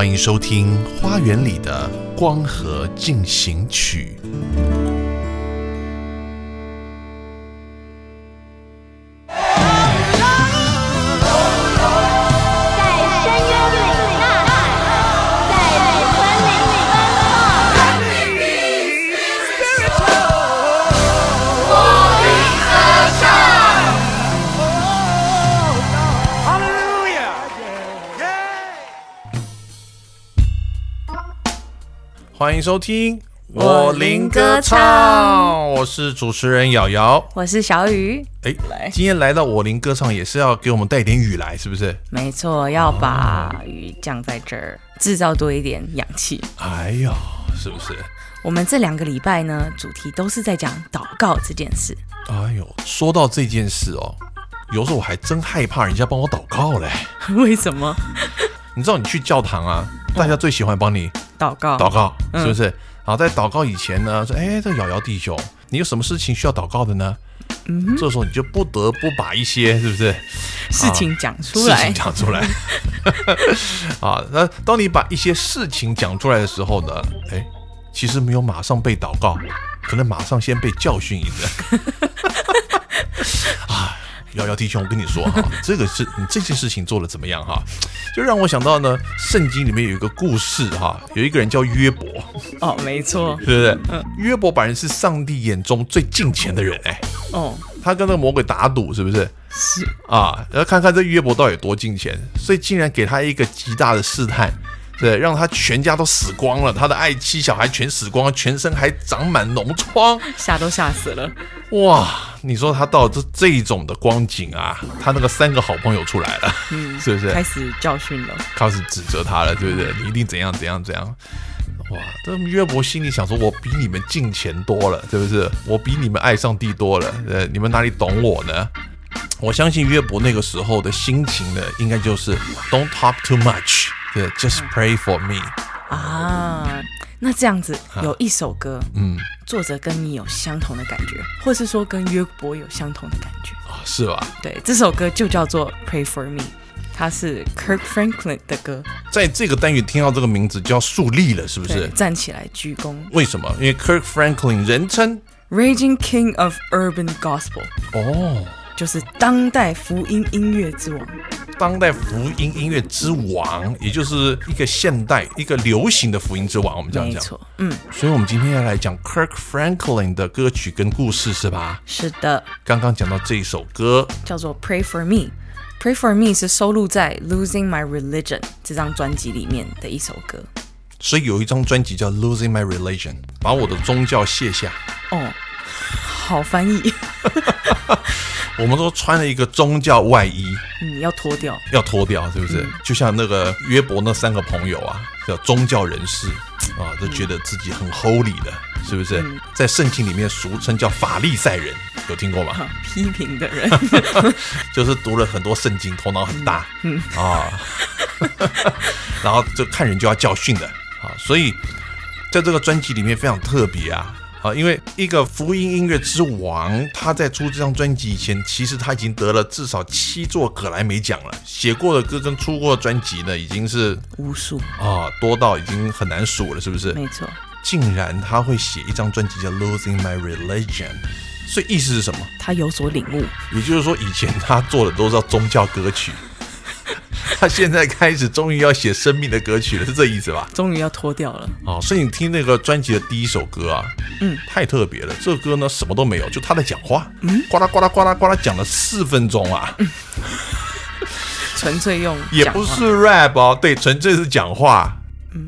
欢迎收听《花园里的光合进行曲》。迎收听我林歌唱我是主持人瑶瑶。我是小雨，哎来，今天来到我林歌唱也是要给我们带点雨来，是不是？没错，要把雨降在这儿，制造多一点氧气。哎呦，是不是？我们这两个礼拜呢，主题都是在讲祷告这件事。哎呦，说到这件事哦，有时候我还真害怕人家帮我祷告嘞。为什么你知道你去教堂啊，大家最喜欢帮你祷告？祷告，嗯是不是？然后在祷告以前呢，说，哎，这瑶瑶弟兄，你有什么事情需要祷告的呢？嗯这时候你就不得不把一些，是不是？事情讲出来事情，讲出来。啊，那当你把一些事情讲出来的时候呢，哎，其实没有马上被祷告，可能马上先被教训一顿。啊，瑶瑶弟兄，我跟你说哈，这个是你这件事情做的怎么样哈？就让我想到呢，圣经里面有一个故事哈，有一个人叫约伯，哦，没错，是不是？约伯本人是上帝眼中最敬虔的人哎，哦，他跟那个魔鬼打赌，是不是？是。啊，要看看这约伯到底有多敬虔，所以竟然给他一个极大的试探，对，让他全家都死光了，他的爱妻小孩全死光了，全身还长满脓疮，吓都吓死了。哇！你说他到这这一种的光景啊，他那个三个好朋友出来了，嗯，是不是开始教训了。开始指责他了，对不对？你一定怎样怎样怎样。哇！这约伯心里想说：“我比你们敬钱多了，是不是？我比你们爱上帝多了，呃，你们哪里懂我呢？”我相信约伯那个时候的心情呢，应该就是 “Don't talk too much”，对，“Just pray for me”。啊，那这样子有一首歌，嗯，作者跟你有相同的感觉，或是说跟约伯有相同的感觉。啊，是吧？对，这首歌就叫做《Pray for Me》，它是 Kirk Franklin 的歌。在这个单元听到这个名字就要树立了，是不，是？站起来鞠躬为什么？因为 Kirk Franklin 人称，Raging King of Urban Gospel，哦，就是当代福音音乐之王。当代福音音乐之王，也就是一个现代、一个流行的福音之王。我们这样讲。没错，嗯，所以，我们今天要来讲 Kirk Franklin 的歌曲跟故事，是吧？是的，刚刚讲到这一首歌，叫做《Pray for Me》。Pray for Me 是收录在《Losing My Religion》这张专辑里面的一首歌。所以有一张专辑叫《Losing My Religion》，把我的宗教卸下。哦，好翻译，我们都穿了一个宗教外衣，嗯，要脱掉。要脱掉，是不是？就像那个约伯那三个朋友啊，叫宗教人士啊，都觉得自己很 holy 的，是不是？在圣经里面俗称叫法利赛人，有听过吗？啊批评的人，就是读了很多圣经，头脑很大，嗯啊，然后就看人就要教训的啊，所以在这个专辑里面非常特别啊啊，因为一个福音音乐之王，他在出这张专辑以前，其实他已经得了至少七座格莱美奖了，写过的歌跟出过的专辑呢，已经是无数，啊多到已经很难数了，是不是？没错，竟然他会写一张专辑叫《Losing My Religion》，所以意思是什么？他有所领悟。也就是说，以前他做的都是宗教歌曲，他现在开始终于要写生命的歌曲了，是这意思吧？终于要脱掉了，哦，所以你听那个专辑的第一首歌啊，嗯，太特别了。这个歌呢什么都没有，就他在讲话，嗯，呱啦呱啦呱啦呱啦讲了四分钟啊，纯粹用也不是 rap 哦，对，纯粹是讲话。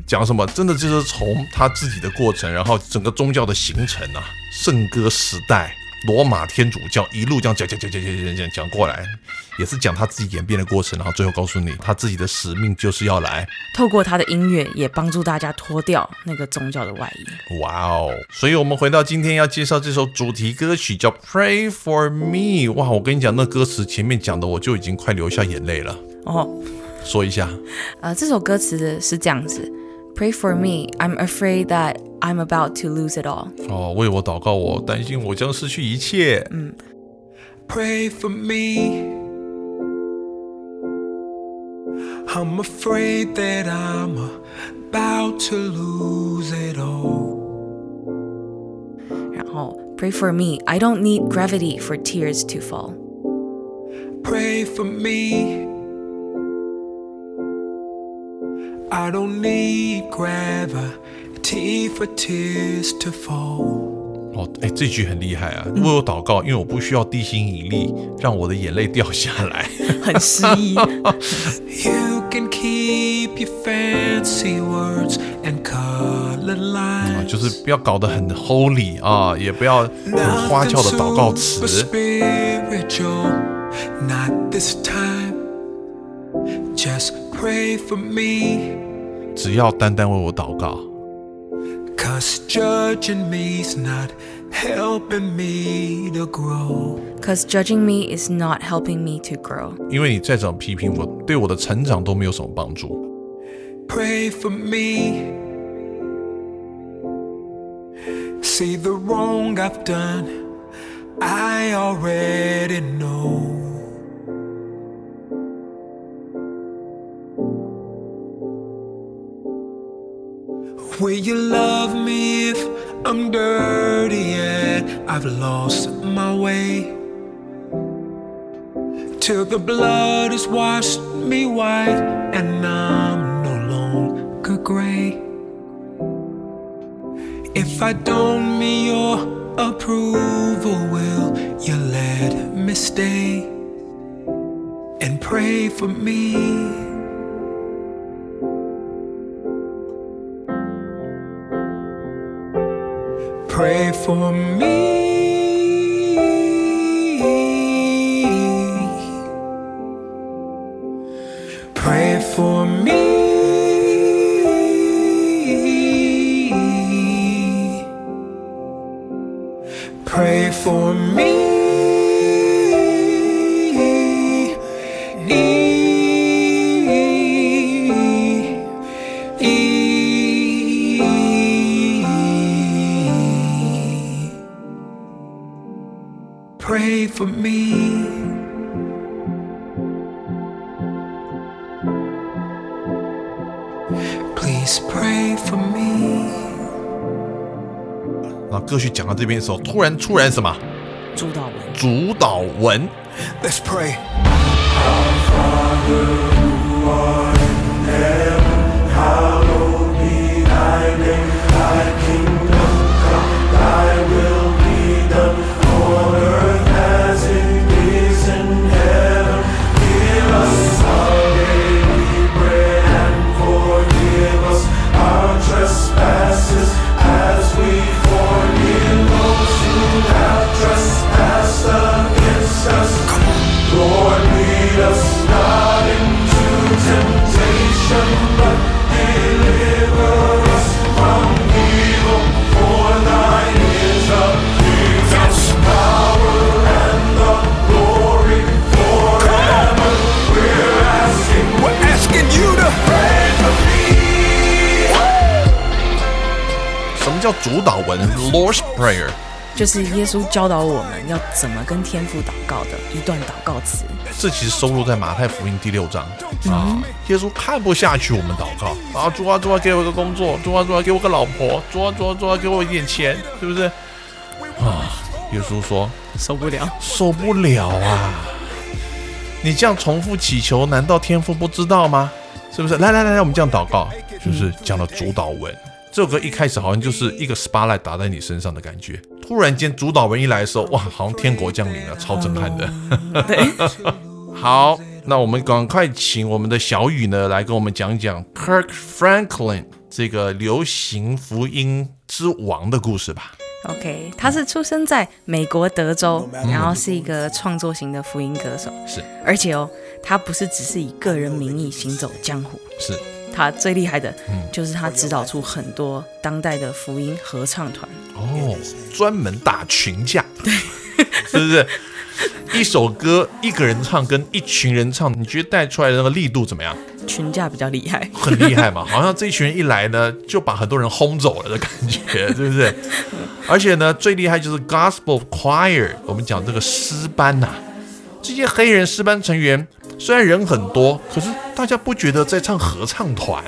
讲什么？真的就是从他自己的过程，然后整个宗教的形成啊，圣歌时代，罗马天主教一路这样讲讲讲讲讲讲讲过来，也是讲他自己演变的过程，然后最后告诉你他自己的使命就是要来，透过他的音乐，也帮助大家脱掉那个宗教的外衣。哇哦！所以我们回到今天要介绍这首主题歌曲叫《Pray for Me》。哇，我跟你讲，那歌词前面讲的我就已经快流下眼泪了。哦，说一下，呃，这首歌词是这样子 ：Pray for me, I'm afraid that I'm about to lose it all。哦，为我祷告，我担心我将失去一切。 Pray for me. I'm afraid that I'm about to lose it all. 然后 Pray for me, I don't need gravity for tears to fall。 Pray for me. I don't need gravity for tears to fall. 哦，哎，这句很厉害啊！为我祷告，因为我不需要地心引力让我的眼泪掉下来。很诗意。You can keep your fancy words and colored 啊，lines. 就是不要搞得很 holy 啊，也不要很花俏的祷告词 spiritual, not this time. Just pray for me, 只要单单为我祷告。 cause judging me's not helping me to grow. Cause judging me is not helping me to grow。因为你再怎么批评我，对我的成长都没有什么帮助。 Pray for me. See the wrong I've done, I already know. Will you love me if I'm dirty and I've lost my way? Till the blood has washed me white and I'm no longer gray. If I don't meet your approval, will you let me stay and pray for me? Pray for me. Pray for me. Pray for me. Pray for me. Please pray for me. 然后歌曲讲到这边的时候，突然突然什么主导文。主导文，Let's pray. 叫主导文 （Lord's Prayer）？就是耶稣教导我们要怎么跟天父祷告的一段祷告词。这其实收录在马太福音第六章啊。耶稣看不下去我们祷告啊，主啊主啊，给我个工作，主啊主啊，给我个老婆，主啊主啊主啊，给我一点钱，是不是？啊，耶稣说受不了，受不了啊！你这样重复祈求，难道天父不知道吗？是不是？来来来来，我们这样祷告，就是讲了主导文。这首歌一开始好像就是一个 spotlight 打在你身上的感觉，突然间主导文一来的时候，哇，好像天国降临了，超震撼的。对，好，那我们赶快请我们的小雨呢来跟我们讲讲 Kirk Franklin 这个流行福音之王的故事吧。OK，他是出生在美国德州，然后是一个创作型的福音歌手，是。而且哦，他不是只是以个人名义行走江湖，是，他最厉害的就是他指导出很多当代的福音合唱团。哦，专门打群架，对，是不是？一首歌一个人唱跟一群人唱，你觉得带出来的那个力度怎么样？群架比较厉害，很厉害嘛，好像这一群人一来呢，就把很多人轰走了的感觉，是不是？而且呢，最厉害就是 Gospel Choir，我们讲这个诗班呐、这些黑人诗班成员虽然人很多，可是大家不觉得在唱合唱团。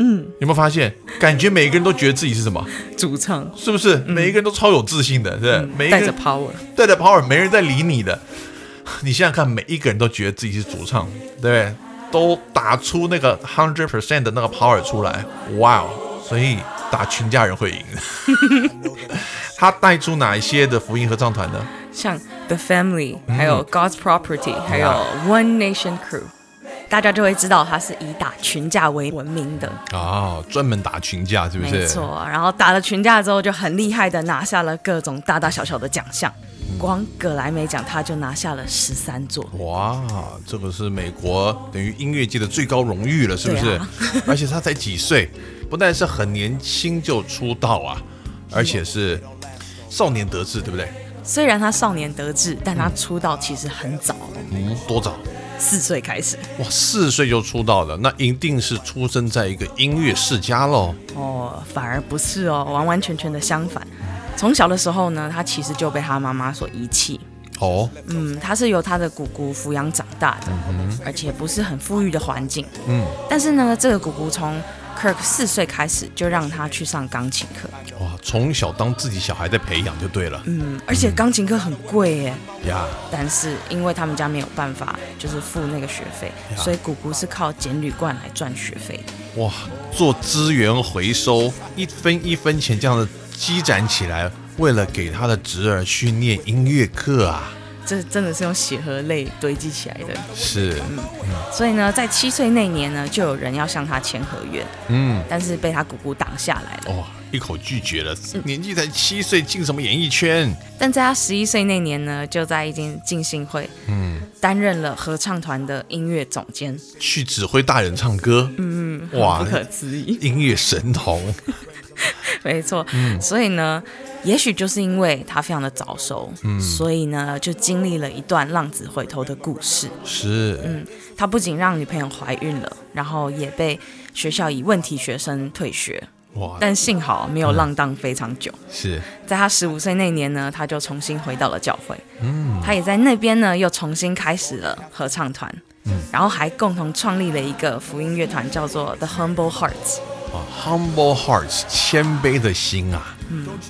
嗯，有没有发现？感觉每一个人都觉得自己是什么？主唱是不是？每一个人都超有自信的，是不是？每一个带着 power，带着 power，没人在理你的。你想想看，每一个人都觉得自己是主唱，对不对？都打出那个 hundred percent 的那个 power 出来，哇哦！所以打群家人会赢。他带出哪一些的福音合唱团呢？像 The Family，还有 God's Property，还有 One Nation Crew，大家就会知道他是以打群架为闻名的。哦，专门打群架，是不是？没错，然后打了群架之后，就很厉害的拿下了各种大大小小的奖项。光葛莱美奖他就拿下了十三座，哇，这个是美国等于音乐界的最高荣誉了，是不是？啊 而且他才几岁，不但是很年轻就出道啊，而且是少年得志，对不对？虽然他少年得志，但他出道其实很早，嗯，多早？四岁开始。哇，四岁就出道了，那一定是出生在一个音乐世家喽。哦，反而不是哦，完完全全的相反。从小的时候呢，他其实就被他妈妈所遗弃。哦，嗯，他是由他的姑姑抚养长大的，而且不是很富裕的环境。嗯，但是呢，这个姑姑从 Kirk 四岁开始就让他去上钢琴课。哇，从小当自己小孩在培养就对了嗯，而且钢琴课很贵耶。呀。但是因为他们家没有办法，就是付那个学费，所以姑姑是靠捡铝罐来赚学费的。哇，做资源回收，一分一分钱这样的积攒起来，为了给他的侄儿去念音乐课啊。这真的是用血和泪堆积起来的。是，所以呢，在七岁那年呢，就有人要向他签合约，嗯，但是被他姑姑挡下来了。哇，一口拒绝了，年纪才七岁，进什么演艺圈？但在他十一岁那年呢，就在一间进信会，嗯，担任了合唱团的音乐总监，去指挥大人唱歌，嗯，哇不，可思议。音乐神童，没错，所以呢，也许就是因为他非常的早熟，嗯所以呢，就经历了一段浪子回头的故事。是，嗯他不仅让女朋友怀孕了，然后也被学校以问题学生退学，哇，但幸好没有浪荡非常久。是，在他十五岁那年呢，他就重新回到了教会。嗯，他也在那边呢，又重新开始了合唱团。嗯，然后还共同创立了一个福音乐团，叫做 The Humble Hearts。啊，humble hearts，谦卑的心啊，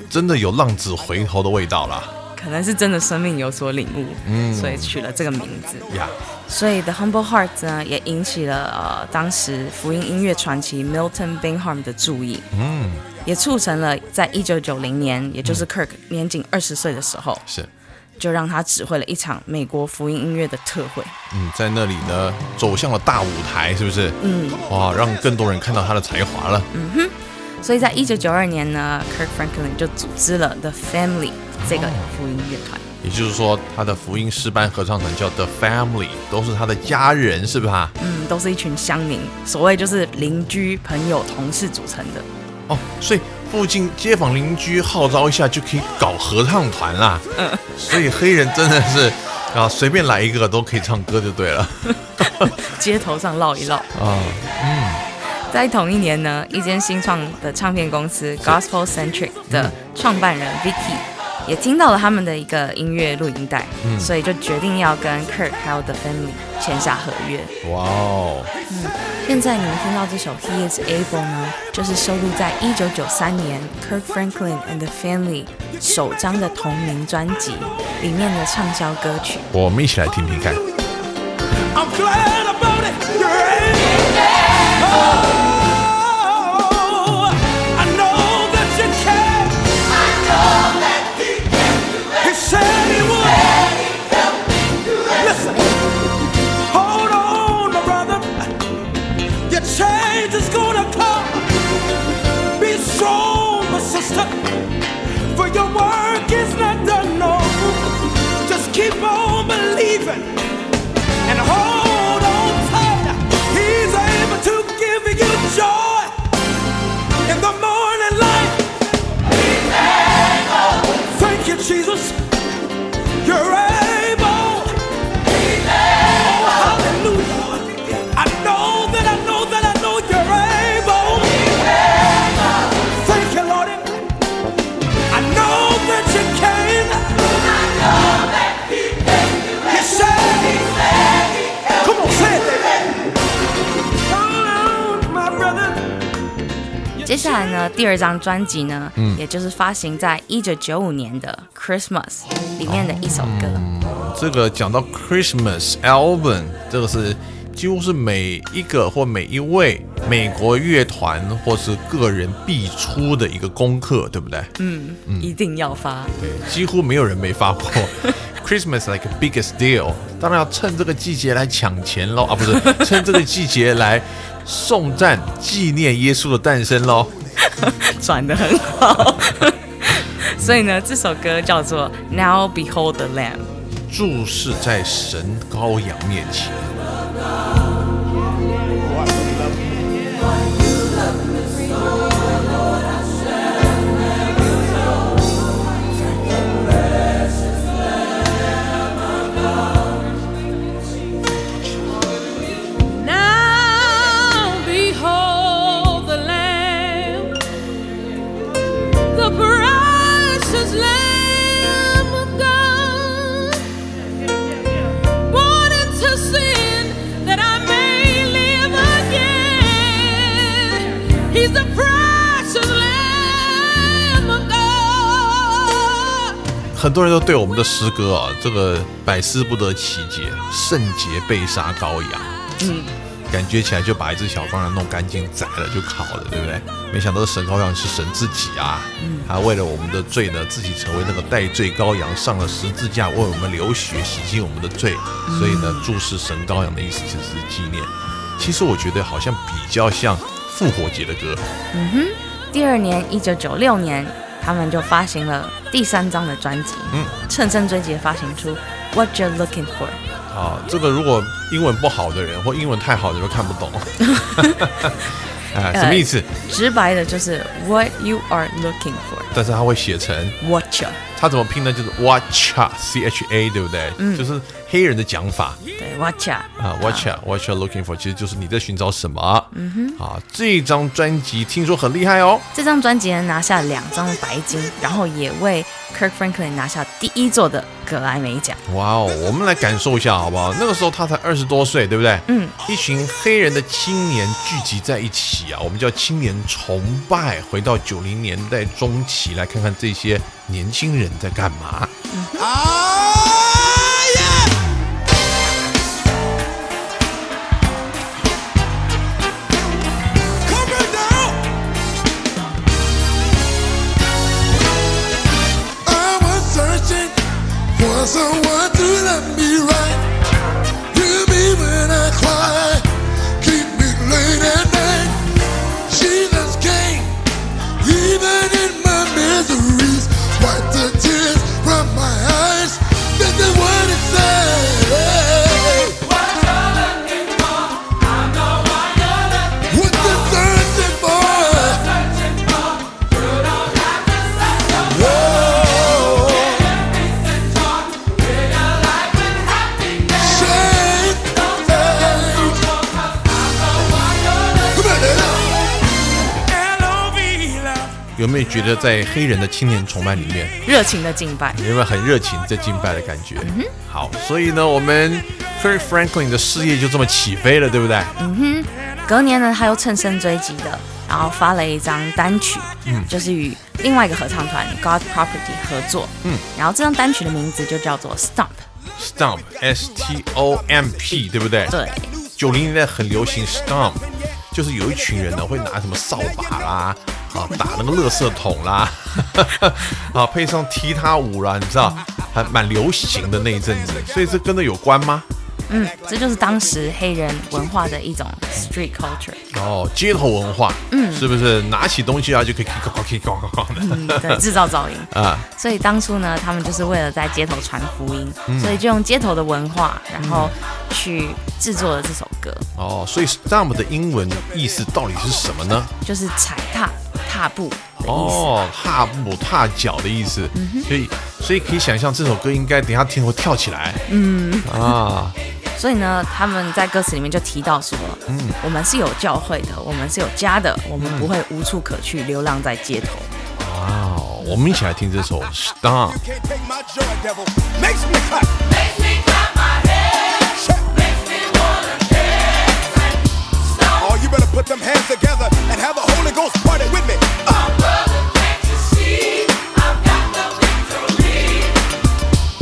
真的有浪子回头的味道啦可能是真的生命有所领悟，嗯所以取了这个名字。呀。所以 The Humble Hearts 呢，也引起了呃当时福音音乐传奇 Milton Bingham 的注意，嗯，也促成了在一九九零年，也就是 Kirk 年仅二十岁的时候，是，就让他指挥了一场美国福音音乐的特会。嗯，在那里呢，走向了大舞台，是不是？嗯，哇，让更多人看到他的才华了。所以在一九九二年呢，Kirk Franklin 就组织了 The Family 这个福音乐团。也就是说，他的福音诗班合唱团叫 The Family，都是他的家人，是不是啊？嗯，都是一群乡民，所谓就是邻居、朋友、同事组成的。哦，所以附近街坊邻居号召一下就可以搞合唱团啦。嗯，所以黑人真的是啊，随便来一个都可以唱歌就对了。街头上唠一唠。啊，在同一年呢，一间新创的唱片公司 Gospel Centric 的创办人 Vicky 也听到了他们的一个音乐录音带，所以就决定要跟 Kirk 还有 The Family 签下合约。哇哦，嗯现在你们听到这首 He Is Able 呢，就是收录在1993年 Kirk Franklin and the Family 首张的同名专辑里面的畅销歌曲。我们一起来听听看。I'm glad about it. Change is gonna come. Be strong, my sister, 下来呢，第二张专辑呢，嗯也就是发行在一九九五年的《Christmas》里面的一首歌。这个讲到 Christmas album，这个是几乎是每一个或每一位美国乐团或是个人必出的一个功课，对不对？嗯，一定要发。对，几乎没有人没发过。Christmas like a biggest deal，当然要趁这个季节来抢钱喽啊，不是 趁这个季节来颂赞纪念耶稣的诞生喽。转的很好。所以呢，这首歌叫做《Now Behold the Lamb》。注视在神羔羊面前。很多人都对我们的诗歌啊，这个百思不得其解，圣洁被杀羔羊，嗯，感觉起来就把一只小羔羊弄干净宰了就烤了，对不对？没想到神羔羊是神自己啊，他为了我们的罪呢，自己成为那个代罪羔羊，上了十字架，为我们流血洗净我们的罪，所以呢，注视神羔羊的意思就是纪念。其实我觉得好像比较像复活节的歌，嗯哼。第二年，一九九六年，他们就发行了第三张的专辑，嗯，乘胜追击地发行出《What You're Looking For》。啊，这个如果英文不好的人或英文太好的人都看不懂，啊，什么意思？直白的就是 What You Are Looking For。但是他会写成 watcher，他怎么拼呢？就是 Watcha C H A，对不对？嗯，就是黑人的讲法对 whatcha 啊 you're looking for，其实就是你在寻找什么。嗯哼，啊，这张专辑听说很厉害哦。这张专辑呢拿下两张白金，然后也为 Kirk Franklin 拿下第一座的格莱美奖。哇哦，我们来感受一下好不好？那个时候他才二十多岁，对不对？嗯，一群黑人的青年聚集在一起啊，我们叫青年崇拜。回到九零年代中期，来看看这些年轻人在干嘛。Ah, someone to love me right. Hear me when I cry. 有觉得在黑人的青年崇拜里面，热情的敬拜。有没有很热情在敬拜的感觉？好，所以呢，我们 Kirk Franklin 的事业就这么起飞了，对不对？嗯哼隔年呢，他又乘胜追击的，然后发了一张单曲，嗯就是与另外一个合唱团 God Property 合作，嗯，然后这张单曲的名字就叫做 Stomp，Stomp S T O M P，对不对？对，九零年代很流行 Stomp，就是有一群人呢会拿什么扫把啦，啊打那个垃圾桶啦，啊配上踢踏舞啦，你知道还蛮流行的那一阵子，所以这跟这有关吗？嗯，这就是当时黑人文化的一种 street culture，哦，街头文化，嗯，是不是拿起东西啊就可以 kick kick kick kick kick 的制造噪音。啊？所以当初呢，他们就是为了在街头传福音，所以就用街头的文化，然后去制作了这首歌，哦，所以 Stomp 的英文意思到底是什么呢？就是踩踏、踏步的意思。哦，踏步、踏脚的意思，所以所以可以想象这首歌应该等一下听会跳起来，嗯。啊，所以呢，他们在歌词里面就提到说，嗯，我们是有教会的，我们是有家的，我们不会无处可去，流浪在街头。哇哦，我们一起来听这首 Put them hands together and have the Holy Ghost party with me. Uh. brother, can't you see? I've got the victory.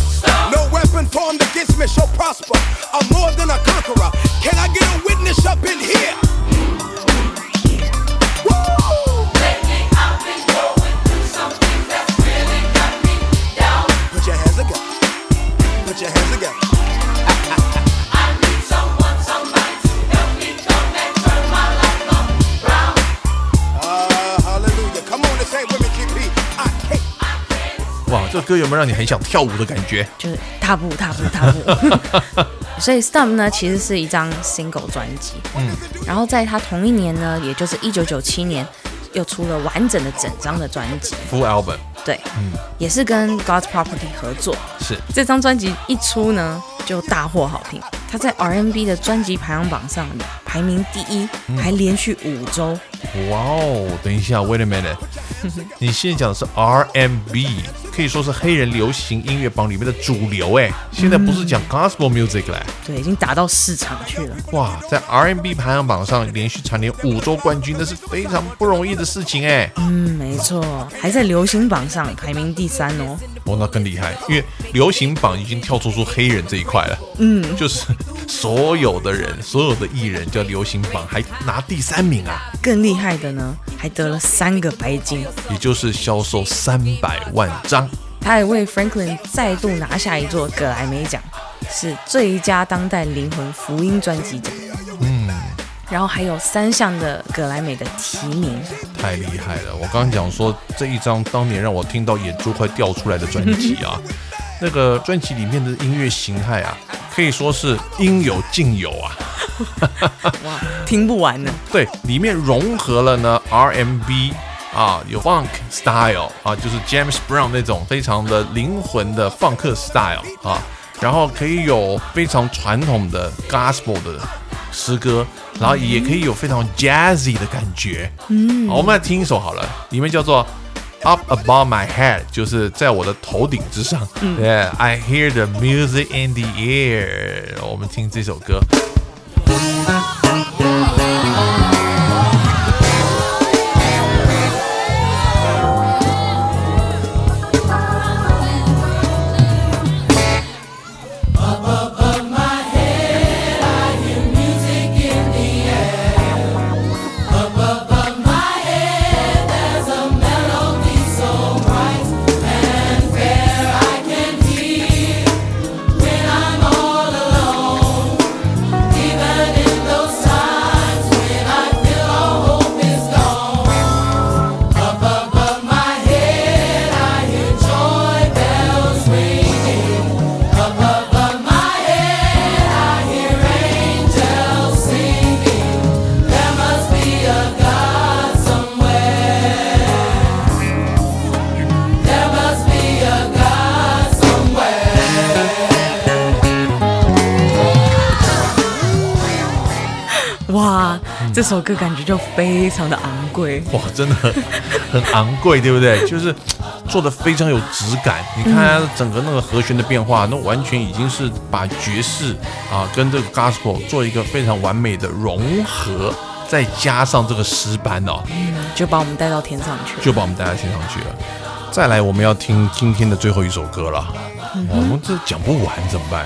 Stop. No weapon formed against me shall prosper. I'm more than a conqueror. Can I get a witness up in here? 歌有没有让你很想跳舞的感觉？就是踏步踏步踏步。所以 Stump 呢，其实是一张 single 专辑，嗯，然后在他同一年呢，也就是一九九七年，又出了完整的整张的专辑，Full album 对，也是跟 God's Property 合作。是这张专辑一出呢，就大获好评。他在 R&B 的专辑排行榜上排名第一，还连续五周。哇哦，等一下，Wait a minute，你现在讲的是 R&B，可以说是黑人流行音乐榜里面的主流哎，现在不是讲 Gospel music 嘞。对，已经打到市场去了。哇，在 R&B 排行榜上连续蝉联五周冠军，那是非常不容易的事情哎。嗯，没错，还在流行榜上排名第三哦。哦，那更厉害，因为流行榜已经跳出出黑人这一块了。嗯，就是所有的人，所有的艺人叫流行榜还拿第三名啊，更厉害的呢，还得了三个白金。也就是销售三百万张。他还为 Franklin 再度拿下一座葛莱美奖，是最佳当代灵魂福音专辑奖。嗯，然后还有三项的格莱美的提名。太厉害了！我刚刚讲说这一张当年让我听到眼珠快掉出来的专辑啊，那个专辑里面的音乐形态啊，可以说是应有尽有啊。哇，听不完呢。对，里面融合了呢 RMB 啊，有 Funk style 啊，就是 James Brown 那种非常的灵魂的放克 style 啊，然后可以有非常传统的 Gospel 的诗歌，然后也可以有非常 jazzy 的感觉。嗯，好，我们来听一首好了，里面叫做。Up above my head，就是在我的头顶之上。Yeah，I hear the music in the air。我们听这首歌。这首歌感觉就非常的昂贵。哇，真的很很昂贵，对不对？就 是做的非常有质感。你看它整个那个和弦的变化，那完全已经是把爵士啊跟这个 gospel 做一个非常完美的融合，再加上这个诗班哦，就把我们带到天上去了。就把我们带到天上去了。再来，我们要听今天的最后一首歌了。我们这讲不完怎么办？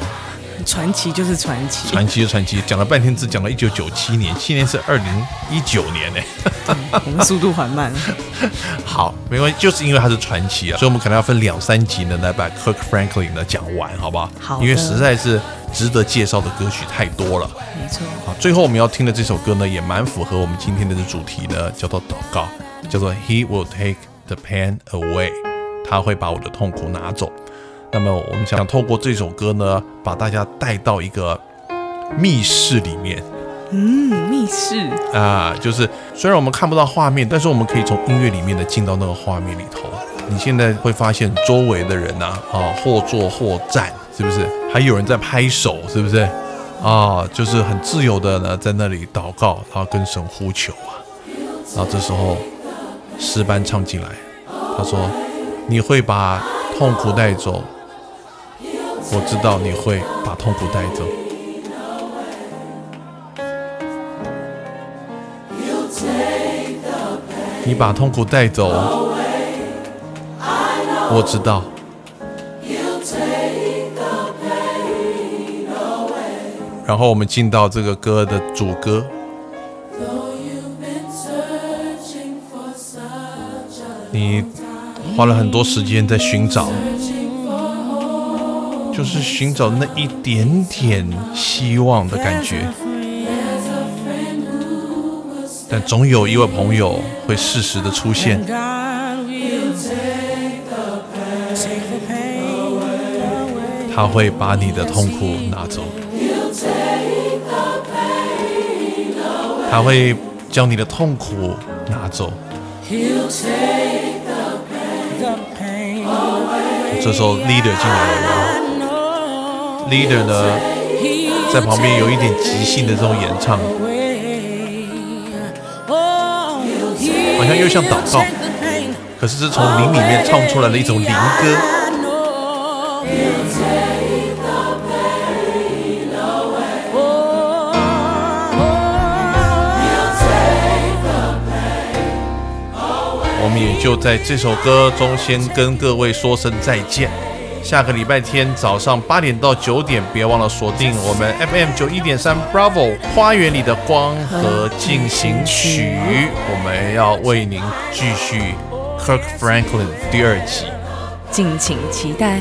传奇就是传奇，传奇就传奇，讲了半天只讲了一九九七年，现在是二零一九年呢。我们速度缓慢。好，没关系，就是因为它是传奇啊，所以我们可能要分两三集呢来把 Kirk Franklin 呢讲完，好不好？好因为实在是值得介绍的歌曲太多了。没错，好，最后我们要听的这首歌呢，也蛮符合我们今天的主题呢，叫做祷告，叫做 He will take the pain away，他会把我的痛苦拿走。那么我们想透过这首歌呢，把大家带到一个密室里面。嗯，密室，啊，就是虽然我们看不到画面，但是我们可以从音乐里面呢进到那个画面里头。你现在会发现周围的人呐、啊，或坐或站，是不是？还有人在拍手，是不是？啊，就是很自由的呢，在那里祷告，然后跟神呼求啊。然后这时候诗班唱进来，他说：“你会把痛苦带走，我知道你会把痛苦带走。”你把痛苦带走，我知道。然后我们进到这个歌的主歌。你花了很多时间在寻找，就是寻找那一点点希望的感觉。但总有一位朋友会适时的出现。他会把你的痛苦拿走。他会将你的痛苦拿走。这时候 leader 进来了 leader 呢，在旁边有一点即兴的这种演唱，好像又像祷告，可是是从灵里面唱出来的一种灵歌。我们也就在这首歌中先跟各位说声再见。下个礼拜天早上八点到九点，别忘了锁定我们 FM 九一点三 Bravo 花园里的光和进行曲，我们要为您继续 Kirk Franklin 第二集。敬请期待。